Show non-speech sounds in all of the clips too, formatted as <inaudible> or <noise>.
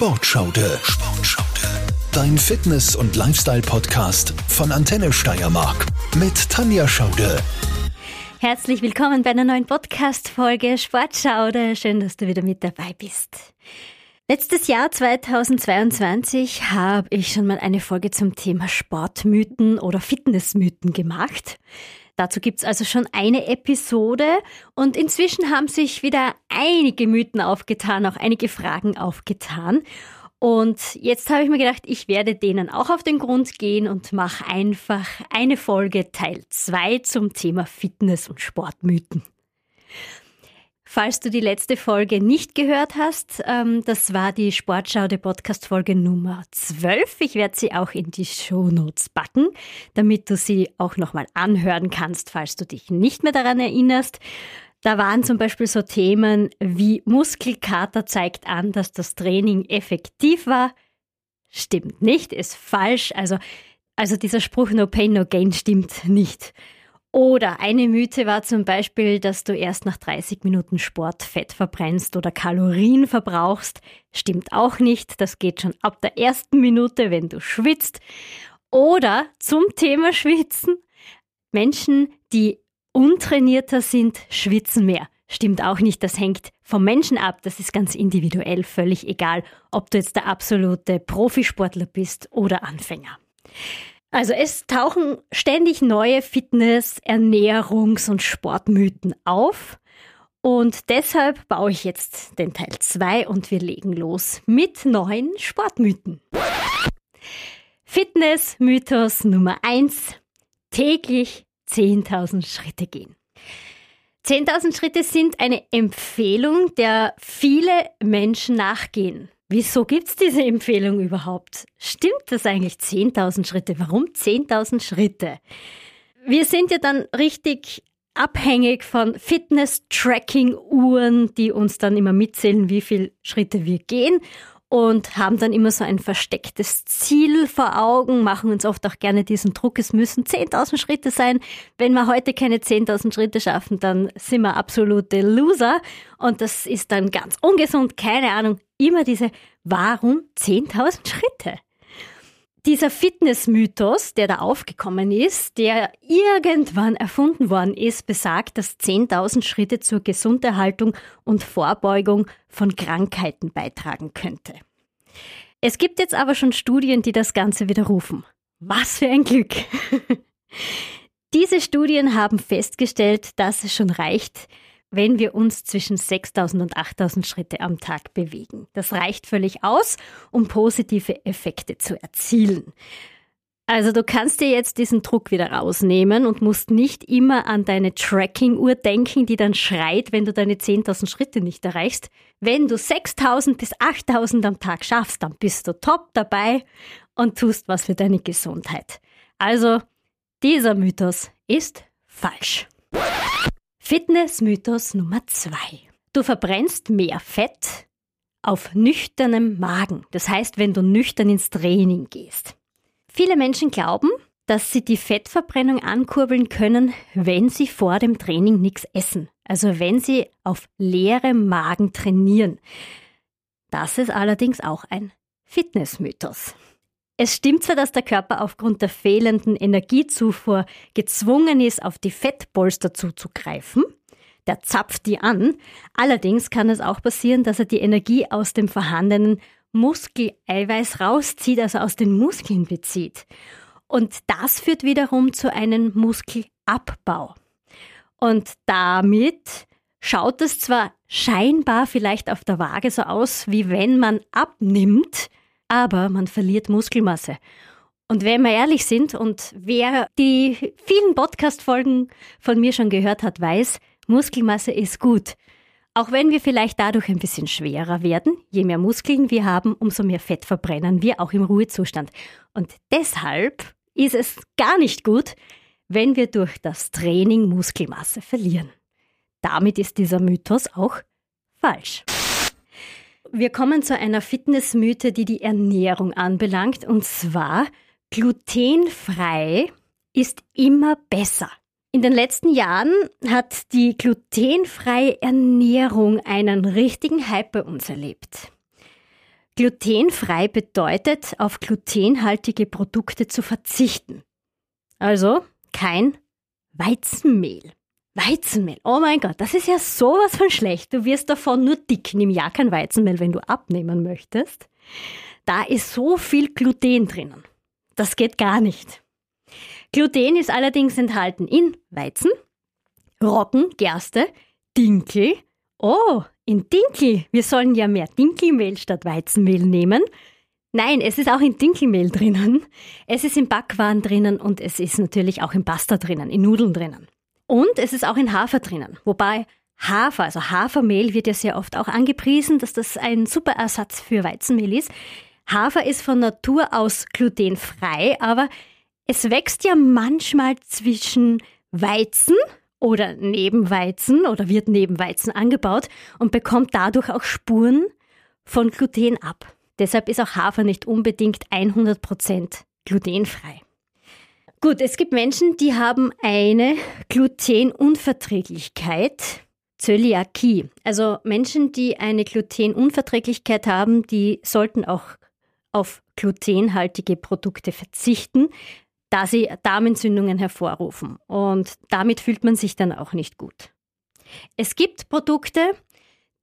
Sportschaude. Sportschaude. Dein Fitness- und Lifestyle-Podcast von Antenne Steiermark mit Tanja Schaude. Herzlich willkommen bei einer neuen Podcast-Folge Sportschaude. Schön, dass du wieder mit dabei bist. Letztes Jahr 2022 habe ich schon mal eine Folge zum Thema Sportmythen oder Fitnessmythen gemacht. Dazu gibt's also schon eine Episode und inzwischen haben sich wieder einige Mythen aufgetan, auch einige Fragen aufgetan. Und jetzt habe ich mir gedacht, ich werde denen auch auf den Grund gehen und mache einfach eine Folge Teil 2 zum Thema Fitness- und Sportmythen. Falls du die letzte Folge nicht gehört hast, ähm, das war die Sportschau der Podcast-Folge Nummer 12. Ich werde sie auch in die Shownotes packen, damit du sie auch nochmal anhören kannst, falls du dich nicht mehr daran erinnerst. Da waren zum Beispiel so Themen wie Muskelkater zeigt an, dass das Training effektiv war. Stimmt nicht, ist falsch. Also, also dieser Spruch No Pain, No Gain stimmt nicht. Oder eine Mythe war zum Beispiel, dass du erst nach 30 Minuten Sport Fett verbrennst oder Kalorien verbrauchst. Stimmt auch nicht. Das geht schon ab der ersten Minute, wenn du schwitzt. Oder zum Thema Schwitzen. Menschen, die untrainierter sind, schwitzen mehr. Stimmt auch nicht. Das hängt vom Menschen ab. Das ist ganz individuell, völlig egal, ob du jetzt der absolute Profisportler bist oder Anfänger. Also es tauchen ständig neue Fitness-, Ernährungs- und Sportmythen auf. Und deshalb baue ich jetzt den Teil 2 und wir legen los mit neuen Sportmythen. Fitness-Mythos Nummer 1. Täglich 10.000 Schritte gehen. 10.000 Schritte sind eine Empfehlung, der viele Menschen nachgehen. Wieso gibt's diese Empfehlung überhaupt? Stimmt das eigentlich 10.000 Schritte? Warum 10.000 Schritte? Wir sind ja dann richtig abhängig von Fitness-Tracking-Uhren, die uns dann immer mitzählen, wie viele Schritte wir gehen und haben dann immer so ein verstecktes Ziel vor Augen, machen uns oft auch gerne diesen Druck, es müssen 10.000 Schritte sein. Wenn wir heute keine 10.000 Schritte schaffen, dann sind wir absolute Loser und das ist dann ganz ungesund, keine Ahnung, immer diese Warum 10.000 Schritte? Dieser Fitnessmythos, der da aufgekommen ist, der irgendwann erfunden worden ist, besagt, dass 10.000 Schritte zur Gesunderhaltung und Vorbeugung von Krankheiten beitragen könnte. Es gibt jetzt aber schon Studien, die das Ganze widerrufen. Was für ein Glück! <laughs> Diese Studien haben festgestellt, dass es schon reicht, wenn wir uns zwischen 6000 und 8000 Schritte am Tag bewegen. Das reicht völlig aus, um positive Effekte zu erzielen. Also du kannst dir jetzt diesen Druck wieder rausnehmen und musst nicht immer an deine Tracking-Uhr denken, die dann schreit, wenn du deine 10.000 Schritte nicht erreichst. Wenn du 6.000 bis 8.000 am Tag schaffst, dann bist du top dabei und tust was für deine Gesundheit. Also, dieser Mythos ist falsch. Fitnessmythos Nummer zwei. Du verbrennst mehr Fett auf nüchternem Magen. Das heißt, wenn du nüchtern ins Training gehst. Viele Menschen glauben, dass sie die Fettverbrennung ankurbeln können, wenn sie vor dem Training nichts essen. Also wenn sie auf leerem Magen trainieren. Das ist allerdings auch ein Fitnessmythos. Es stimmt zwar, dass der Körper aufgrund der fehlenden Energiezufuhr gezwungen ist, auf die Fettpolster zuzugreifen. Der zapft die an. Allerdings kann es auch passieren, dass er die Energie aus dem vorhandenen Muskeleiweiß rauszieht, also aus den Muskeln bezieht. Und das führt wiederum zu einem Muskelabbau. Und damit schaut es zwar scheinbar vielleicht auf der Waage so aus, wie wenn man abnimmt, aber man verliert Muskelmasse. Und wenn wir ehrlich sind und wer die vielen Podcast-Folgen von mir schon gehört hat, weiß, Muskelmasse ist gut. Auch wenn wir vielleicht dadurch ein bisschen schwerer werden, je mehr Muskeln wir haben, umso mehr Fett verbrennen wir auch im Ruhezustand. Und deshalb ist es gar nicht gut, wenn wir durch das Training Muskelmasse verlieren. Damit ist dieser Mythos auch falsch. Wir kommen zu einer Fitnessmythe, die die Ernährung anbelangt, und zwar glutenfrei ist immer besser. In den letzten Jahren hat die glutenfreie Ernährung einen richtigen Hype bei uns erlebt. Glutenfrei bedeutet, auf glutenhaltige Produkte zu verzichten. Also kein Weizenmehl. Weizenmehl, oh mein Gott, das ist ja sowas von schlecht. Du wirst davon nur dick. Nimm ja kein Weizenmehl, wenn du abnehmen möchtest. Da ist so viel Gluten drinnen. Das geht gar nicht. Gluten ist allerdings enthalten in Weizen, Roggen, Gerste, Dinkel. Oh, in Dinkel. Wir sollen ja mehr Dinkelmehl statt Weizenmehl nehmen. Nein, es ist auch in Dinkelmehl drinnen. Es ist in Backwaren drinnen und es ist natürlich auch in Pasta drinnen, in Nudeln drinnen. Und es ist auch in Hafer drinnen. Wobei Hafer, also Hafermehl wird ja sehr oft auch angepriesen, dass das ein super Ersatz für Weizenmehl ist. Hafer ist von Natur aus glutenfrei, aber es wächst ja manchmal zwischen Weizen oder neben Weizen oder wird neben Weizen angebaut und bekommt dadurch auch Spuren von Gluten ab. Deshalb ist auch Hafer nicht unbedingt 100% glutenfrei. Gut, es gibt Menschen, die haben eine Glutenunverträglichkeit, Zöliakie. Also Menschen, die eine Glutenunverträglichkeit haben, die sollten auch auf glutenhaltige Produkte verzichten, da sie Darmentzündungen hervorrufen. Und damit fühlt man sich dann auch nicht gut. Es gibt Produkte,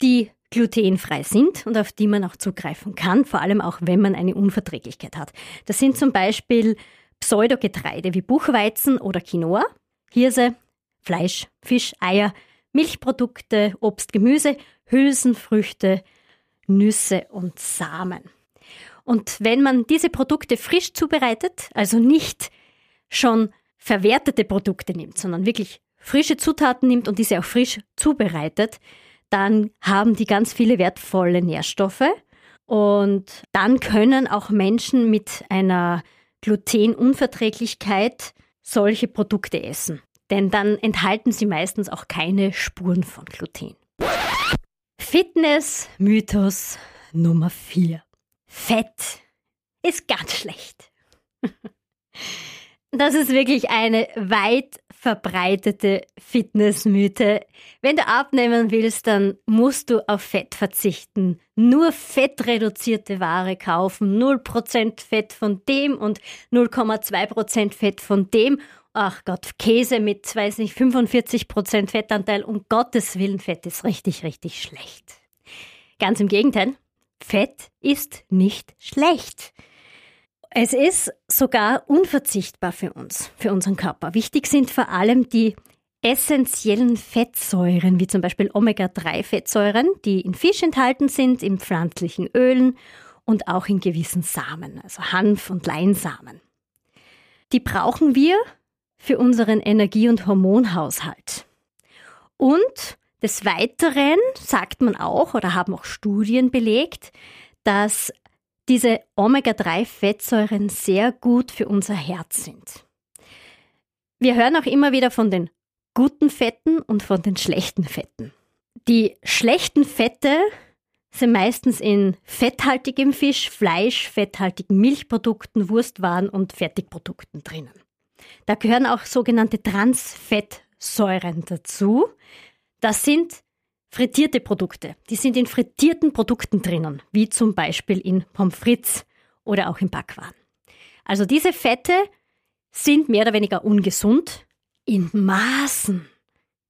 die glutenfrei sind und auf die man auch zugreifen kann, vor allem auch wenn man eine Unverträglichkeit hat. Das sind zum Beispiel Pseudogetreide wie Buchweizen oder Quinoa, Hirse, Fleisch, Fisch, Eier, Milchprodukte, Obst, Gemüse, Hülsenfrüchte, Nüsse und Samen. Und wenn man diese Produkte frisch zubereitet, also nicht schon verwertete Produkte nimmt, sondern wirklich frische Zutaten nimmt und diese auch frisch zubereitet, dann haben die ganz viele wertvolle Nährstoffe und dann können auch Menschen mit einer Glutenunverträglichkeit solche Produkte essen. Denn dann enthalten sie meistens auch keine Spuren von Gluten. Fitness-Mythos Nummer 4. Fett ist ganz schlecht. <laughs> Das ist wirklich eine weit verbreitete Fitnessmythe. Wenn du abnehmen willst, dann musst du auf Fett verzichten. Nur fettreduzierte Ware kaufen. 0% Fett von dem und 0,2% Fett von dem. Ach Gott, Käse mit, weiß nicht, 45% Fettanteil. Um Gottes Willen, Fett ist richtig, richtig schlecht. Ganz im Gegenteil. Fett ist nicht schlecht. Es ist sogar unverzichtbar für uns, für unseren Körper. Wichtig sind vor allem die essentiellen Fettsäuren, wie zum Beispiel Omega-3-Fettsäuren, die in Fisch enthalten sind, in pflanzlichen Ölen und auch in gewissen Samen, also Hanf- und Leinsamen. Die brauchen wir für unseren Energie- und Hormonhaushalt. Und des Weiteren sagt man auch oder haben auch Studien belegt, dass diese Omega-3-Fettsäuren sehr gut für unser Herz sind. Wir hören auch immer wieder von den guten Fetten und von den schlechten Fetten. Die schlechten Fette sind meistens in fetthaltigem Fisch, Fleisch, fetthaltigen Milchprodukten, Wurstwaren und Fertigprodukten drinnen. Da gehören auch sogenannte Transfettsäuren dazu. Das sind Frittierte Produkte, die sind in frittierten Produkten drinnen, wie zum Beispiel in Pommes frites oder auch in Backwaren. Also diese Fette sind mehr oder weniger ungesund. In Maßen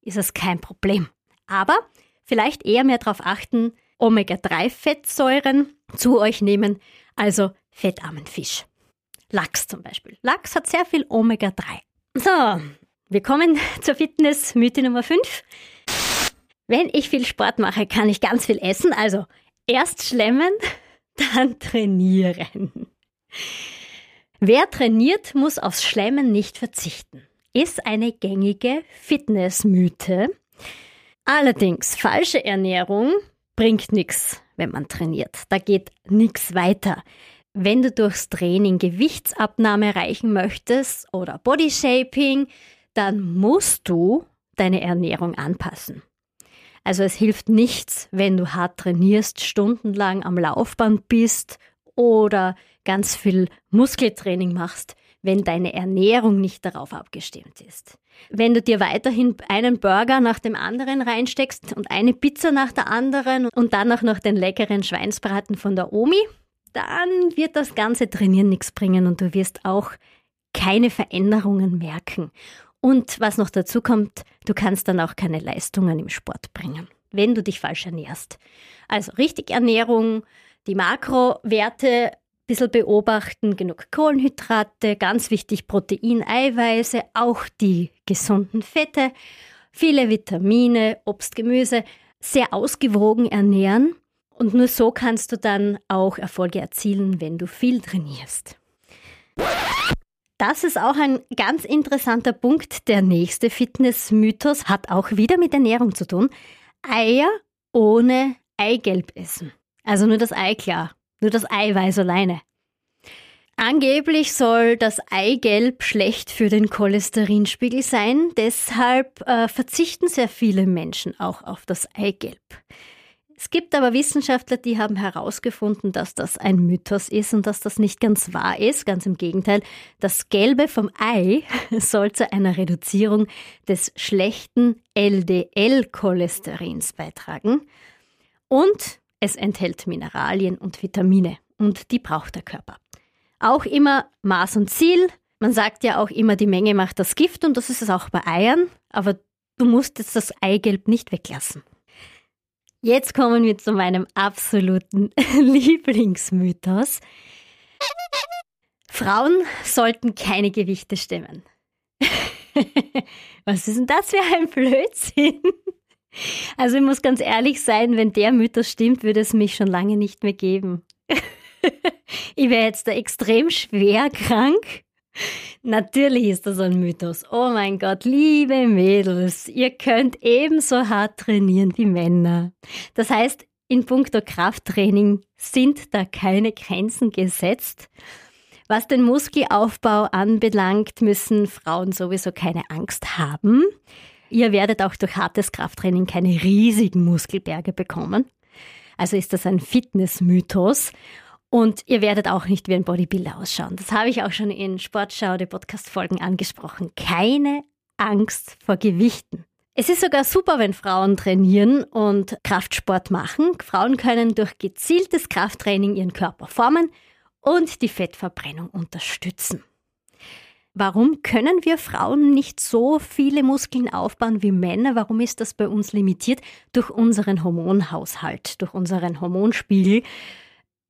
ist es kein Problem. Aber vielleicht eher mehr darauf achten, Omega-3-Fettsäuren zu euch nehmen, also fettarmen Fisch. Lachs zum Beispiel. Lachs hat sehr viel Omega-3. So, wir kommen zur Fitness-Mythe Nummer 5. Wenn ich viel Sport mache, kann ich ganz viel essen. Also erst schlemmen, <laughs> dann trainieren. Wer trainiert, muss aufs Schlemmen nicht verzichten. Ist eine gängige Fitnessmythe. Allerdings, falsche Ernährung bringt nichts, wenn man trainiert. Da geht nichts weiter. Wenn du durchs Training Gewichtsabnahme erreichen möchtest oder Bodyshaping, dann musst du deine Ernährung anpassen. Also es hilft nichts, wenn du hart trainierst, stundenlang am Laufband bist oder ganz viel Muskeltraining machst, wenn deine Ernährung nicht darauf abgestimmt ist. Wenn du dir weiterhin einen Burger nach dem anderen reinsteckst und eine Pizza nach der anderen und dann auch noch den leckeren Schweinsbraten von der Omi, dann wird das ganze Trainieren nichts bringen und du wirst auch keine Veränderungen merken. Und was noch dazu kommt, du kannst dann auch keine Leistungen im Sport bringen, wenn du dich falsch ernährst. Also richtig Ernährung, die Makrowerte ein bisschen beobachten, genug Kohlenhydrate, ganz wichtig Protein, Eiweiße, auch die gesunden Fette, viele Vitamine, Obst, Gemüse, sehr ausgewogen ernähren und nur so kannst du dann auch Erfolge erzielen, wenn du viel trainierst. Das ist auch ein ganz interessanter Punkt. Der nächste Fitnessmythos hat auch wieder mit Ernährung zu tun. Eier ohne Eigelb essen. Also nur das Ei klar, nur das Eiweiß alleine. Angeblich soll das Eigelb schlecht für den Cholesterinspiegel sein, deshalb äh, verzichten sehr viele Menschen auch auf das Eigelb. Es gibt aber Wissenschaftler, die haben herausgefunden, dass das ein Mythos ist und dass das nicht ganz wahr ist. Ganz im Gegenteil, das Gelbe vom Ei <laughs> soll zu einer Reduzierung des schlechten LDL-Cholesterins beitragen. Und es enthält Mineralien und Vitamine und die braucht der Körper. Auch immer Maß und Ziel. Man sagt ja auch immer, die Menge macht das Gift und das ist es auch bei Eiern, aber du musst jetzt das Eigelb nicht weglassen. Jetzt kommen wir zu meinem absoluten <laughs> Lieblingsmythos. Frauen sollten keine Gewichte stemmen. <laughs> Was ist denn das für ein Blödsinn? Also ich muss ganz ehrlich sein, wenn der Mythos stimmt, würde es mich schon lange nicht mehr geben. <laughs> ich wäre jetzt da extrem schwer krank Natürlich ist das ein Mythos. Oh mein Gott, liebe Mädels, ihr könnt ebenso hart trainieren wie Männer. Das heißt, in puncto Krafttraining sind da keine Grenzen gesetzt. Was den Muskelaufbau anbelangt, müssen Frauen sowieso keine Angst haben. Ihr werdet auch durch hartes Krafttraining keine riesigen Muskelberge bekommen. Also ist das ein Fitnessmythos. Und ihr werdet auch nicht wie ein Bodybuilder ausschauen. Das habe ich auch schon in Sportschau, der Podcast-Folgen angesprochen. Keine Angst vor Gewichten. Es ist sogar super, wenn Frauen trainieren und Kraftsport machen. Frauen können durch gezieltes Krafttraining ihren Körper formen und die Fettverbrennung unterstützen. Warum können wir Frauen nicht so viele Muskeln aufbauen wie Männer? Warum ist das bei uns limitiert? Durch unseren Hormonhaushalt, durch unseren Hormonspiegel.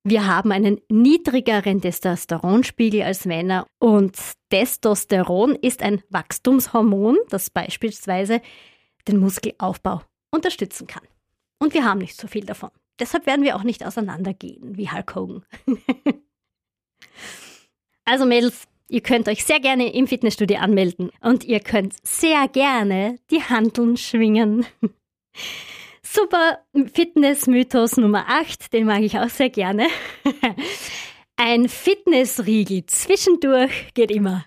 Wir haben einen niedrigeren Testosteronspiegel als Männer und Testosteron ist ein Wachstumshormon, das beispielsweise den Muskelaufbau unterstützen kann. Und wir haben nicht so viel davon. Deshalb werden wir auch nicht auseinandergehen wie Hulk Hogan. <laughs> also Mädels, ihr könnt euch sehr gerne im Fitnessstudio anmelden und ihr könnt sehr gerne die Handeln schwingen. <laughs> Super Fitness-Mythos Nummer 8, den mag ich auch sehr gerne. <laughs> Ein Fitnessriegel zwischendurch geht immer.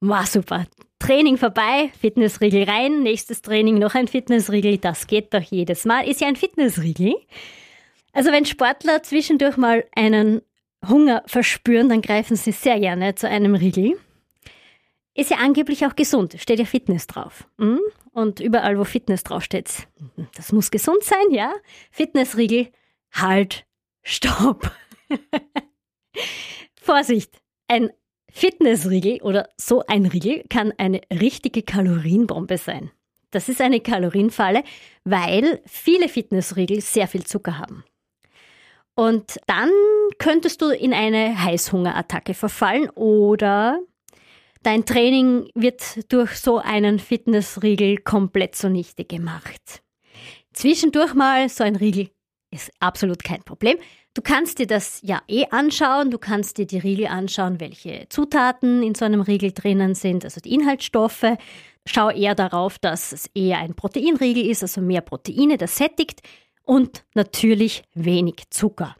War super. Training vorbei, Fitnessriegel rein, nächstes Training noch ein Fitnessriegel, das geht doch jedes Mal. Ist ja ein Fitnessriegel. Also wenn Sportler zwischendurch mal einen Hunger verspüren, dann greifen sie sehr gerne zu einem Riegel. Ist ja angeblich auch gesund, steht ja Fitness drauf. Hm? Und überall, wo Fitness draufsteht, das muss gesund sein, ja? Fitnessriegel, halt, stopp. <laughs> Vorsicht, ein Fitnessriegel oder so ein Riegel kann eine richtige Kalorienbombe sein. Das ist eine Kalorienfalle, weil viele Fitnessriegel sehr viel Zucker haben. Und dann könntest du in eine Heißhungerattacke verfallen oder Dein Training wird durch so einen Fitnessriegel komplett zunichte gemacht. Zwischendurch mal so ein Riegel ist absolut kein Problem. Du kannst dir das ja eh anschauen, du kannst dir die Riegel anschauen, welche Zutaten in so einem Riegel drinnen sind, also die Inhaltsstoffe. Schau eher darauf, dass es eher ein Proteinriegel ist, also mehr Proteine, das sättigt und natürlich wenig Zucker.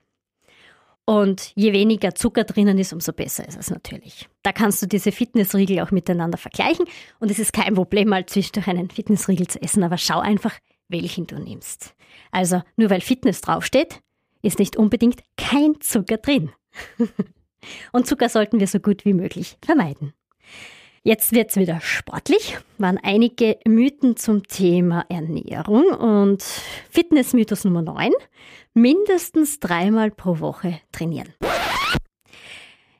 Und je weniger Zucker drinnen ist, umso besser ist es natürlich. Da kannst du diese Fitnessriegel auch miteinander vergleichen und es ist kein Problem, mal zwischendurch einen Fitnessriegel zu essen, aber schau einfach, welchen du nimmst. Also nur weil Fitness draufsteht, ist nicht unbedingt kein Zucker drin. <laughs> und Zucker sollten wir so gut wie möglich vermeiden. Jetzt wird's wieder sportlich, waren einige Mythen zum Thema Ernährung und Fitnessmythos Nummer 9, mindestens dreimal pro Woche trainieren.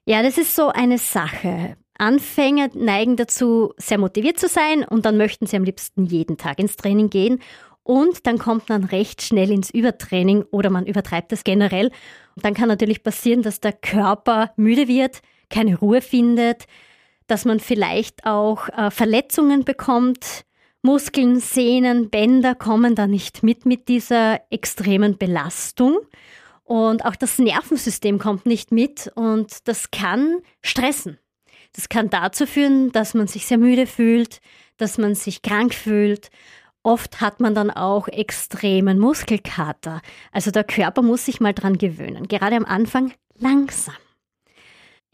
Ja, das ist so eine Sache. Anfänger neigen dazu, sehr motiviert zu sein und dann möchten sie am liebsten jeden Tag ins Training gehen und dann kommt man recht schnell ins Übertraining oder man übertreibt es generell. Und dann kann natürlich passieren, dass der Körper müde wird, keine Ruhe findet, dass man vielleicht auch äh, Verletzungen bekommt. Muskeln, Sehnen, Bänder kommen da nicht mit mit dieser extremen Belastung. Und auch das Nervensystem kommt nicht mit und das kann stressen. Das kann dazu führen, dass man sich sehr müde fühlt, dass man sich krank fühlt. Oft hat man dann auch extremen Muskelkater. Also der Körper muss sich mal dran gewöhnen. Gerade am Anfang langsam.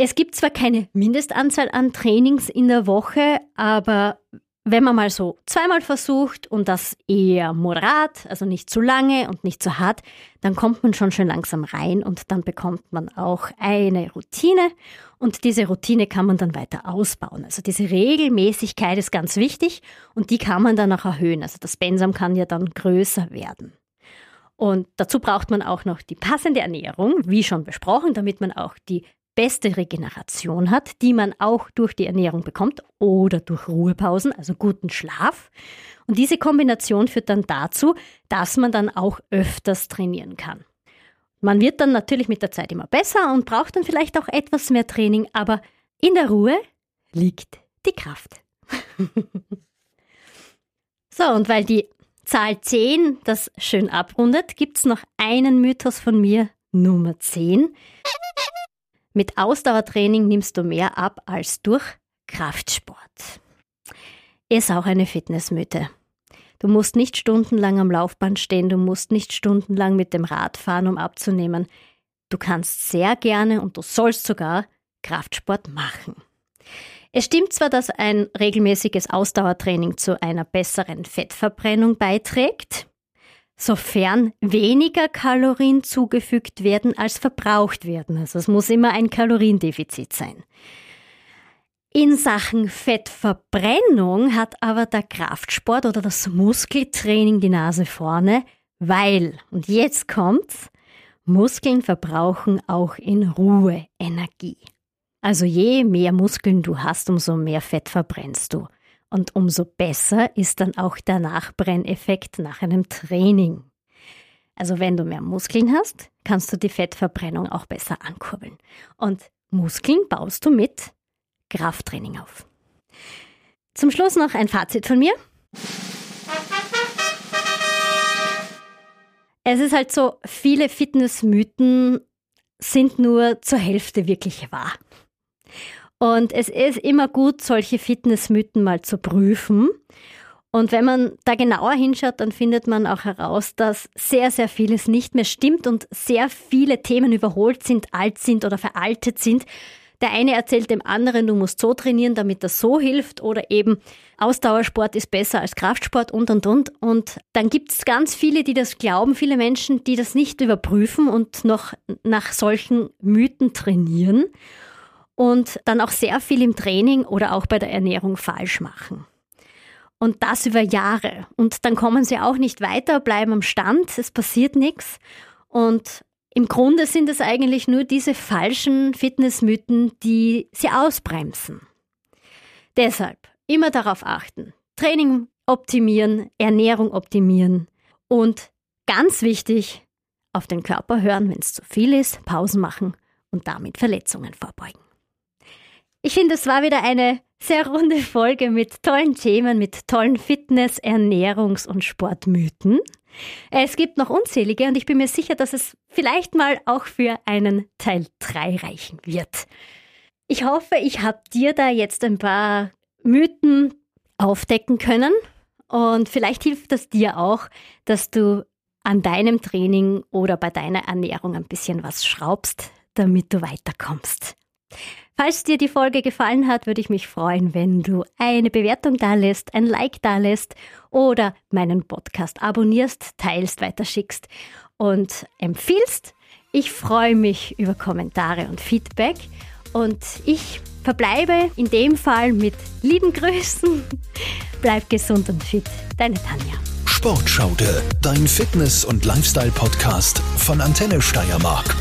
Es gibt zwar keine Mindestanzahl an Trainings in der Woche, aber wenn man mal so zweimal versucht und das eher moderat, also nicht zu lange und nicht zu hart, dann kommt man schon schön langsam rein und dann bekommt man auch eine Routine und diese Routine kann man dann weiter ausbauen. Also diese Regelmäßigkeit ist ganz wichtig und die kann man dann auch erhöhen. Also das Pensum kann ja dann größer werden. Und dazu braucht man auch noch die passende Ernährung, wie schon besprochen, damit man auch die beste Regeneration hat, die man auch durch die Ernährung bekommt oder durch Ruhepausen, also guten Schlaf. Und diese Kombination führt dann dazu, dass man dann auch öfters trainieren kann. Man wird dann natürlich mit der Zeit immer besser und braucht dann vielleicht auch etwas mehr Training, aber in der Ruhe liegt die Kraft. <laughs> so, und weil die Zahl 10 das schön abrundet, gibt es noch einen Mythos von mir, Nummer 10. Mit Ausdauertraining nimmst du mehr ab als durch Kraftsport. Ist auch eine Fitnessmythe. Du musst nicht stundenlang am Laufband stehen, du musst nicht stundenlang mit dem Rad fahren, um abzunehmen. Du kannst sehr gerne und du sollst sogar Kraftsport machen. Es stimmt zwar, dass ein regelmäßiges Ausdauertraining zu einer besseren Fettverbrennung beiträgt, sofern weniger Kalorien zugefügt werden, als verbraucht werden. Also es muss immer ein Kaloriendefizit sein. In Sachen Fettverbrennung hat aber der Kraftsport oder das Muskeltraining die Nase vorne, weil, und jetzt kommt's, Muskeln verbrauchen auch in Ruhe Energie. Also je mehr Muskeln du hast, umso mehr Fett verbrennst du. Und umso besser ist dann auch der Nachbrenneffekt nach einem Training. Also wenn du mehr Muskeln hast, kannst du die Fettverbrennung auch besser ankurbeln. Und Muskeln baust du mit Krafttraining auf. Zum Schluss noch ein Fazit von mir. Es ist halt so, viele Fitnessmythen sind nur zur Hälfte wirklich wahr. Und es ist immer gut, solche Fitnessmythen mal zu prüfen. Und wenn man da genauer hinschaut, dann findet man auch heraus, dass sehr, sehr vieles nicht mehr stimmt und sehr viele Themen überholt sind, alt sind oder veraltet sind. Der eine erzählt dem anderen, du musst so trainieren, damit das so hilft oder eben Ausdauersport ist besser als Kraftsport und und und. Und dann gibt es ganz viele, die das glauben, viele Menschen, die das nicht überprüfen und noch nach solchen Mythen trainieren und dann auch sehr viel im Training oder auch bei der Ernährung falsch machen. Und das über Jahre. Und dann kommen sie auch nicht weiter, bleiben am Stand, es passiert nichts. Und im Grunde sind es eigentlich nur diese falschen Fitnessmythen, die sie ausbremsen. Deshalb immer darauf achten. Training optimieren, Ernährung optimieren und ganz wichtig, auf den Körper hören, wenn es zu viel ist, Pausen machen und damit Verletzungen vorbeugen. Ich finde, es war wieder eine sehr runde Folge mit tollen Themen, mit tollen Fitness-, Ernährungs- und Sportmythen. Es gibt noch unzählige und ich bin mir sicher, dass es vielleicht mal auch für einen Teil 3 reichen wird. Ich hoffe, ich habe dir da jetzt ein paar Mythen aufdecken können und vielleicht hilft das dir auch, dass du an deinem Training oder bei deiner Ernährung ein bisschen was schraubst, damit du weiterkommst. Falls dir die Folge gefallen hat, würde ich mich freuen, wenn du eine Bewertung da lässt, ein Like da lässt oder meinen Podcast abonnierst, teilst, weiterschickst und empfiehlst. Ich freue mich über Kommentare und Feedback und ich verbleibe in dem Fall mit lieben Grüßen. <laughs> Bleib gesund und fit. Deine Tanja. Sportschaude, dein Fitness- und Lifestyle-Podcast von Antenne Steiermark.